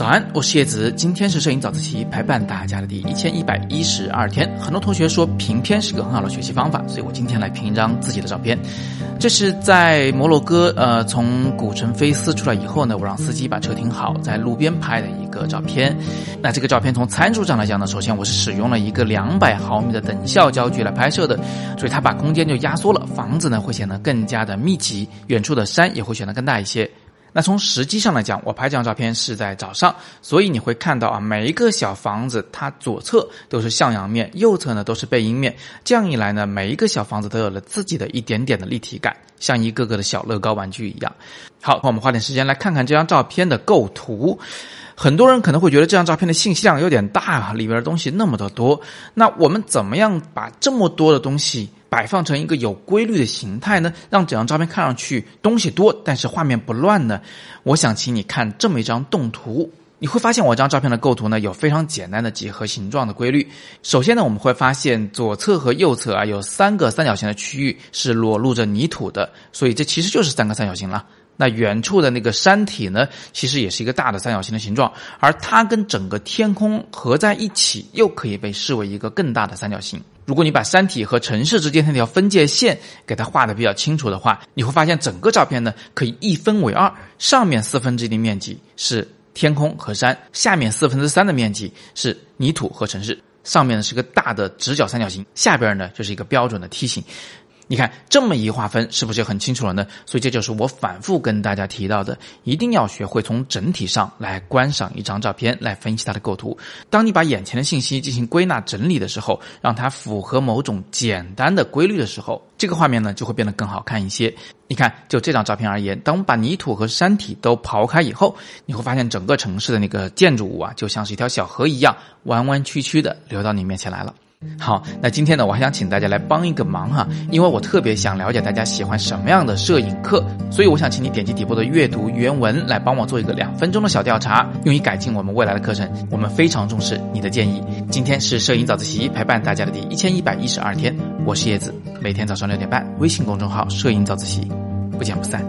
早安，我是叶子。今天是摄影早自习陪伴大家的第一千一百一十二天。很多同学说评片是个很好的学习方法，所以我今天来评一张自己的照片。这是在摩洛哥，呃，从古城菲斯出来以后呢，我让司机把车停好，在路边拍的一个照片。那这个照片从参数上来讲呢，首先我是使用了一个两百毫米的等效焦距来拍摄的，所以它把空间就压缩了，房子呢会显得更加的密集，远处的山也会显得更大一些。那从实际上来讲，我拍这张照片是在早上，所以你会看到啊，每一个小房子它左侧都是向阳面，右侧呢都是背阴面。这样一来呢，每一个小房子都有了自己的一点点的立体感，像一个个的小乐高玩具一样。好，我们花点时间来看看这张照片的构图。很多人可能会觉得这张照片的信息量有点大啊，里边的东西那么的多。那我们怎么样把这么多的东西？摆放成一个有规律的形态呢，让整张照片看上去东西多，但是画面不乱呢。我想请你看这么一张动图，你会发现我这张照片的构图呢有非常简单的几何形状的规律。首先呢，我们会发现左侧和右侧啊有三个三角形的区域是裸露着泥土的，所以这其实就是三个三角形了。那远处的那个山体呢，其实也是一个大的三角形的形状，而它跟整个天空合在一起，又可以被视为一个更大的三角形。如果你把山体和城市之间那条分界线给它画的比较清楚的话，你会发现整个照片呢可以一分为二，上面四分之一的面积是天空和山，下面四分之三的面积是泥土和城市。上面呢是个大的直角三角形，下边呢就是一个标准的梯形。你看这么一划分，是不是就很清楚了呢？所以这就是我反复跟大家提到的，一定要学会从整体上来观赏一张照片，来分析它的构图。当你把眼前的信息进行归纳整理的时候，让它符合某种简单的规律的时候，这个画面呢就会变得更好看一些。你看，就这张照片而言，当我们把泥土和山体都刨开以后，你会发现整个城市的那个建筑物啊，就像是一条小河一样，弯弯曲曲的流到你面前来了。好，那今天呢，我还想请大家来帮一个忙哈，因为我特别想了解大家喜欢什么样的摄影课，所以我想请你点击底部的阅读原文来帮我做一个两分钟的小调查，用以改进我们未来的课程。我们非常重视你的建议。今天是摄影早自习陪伴大家的第一千一百一十二天，我是叶子，每天早上六点半，微信公众号“摄影早自习”，不见不散。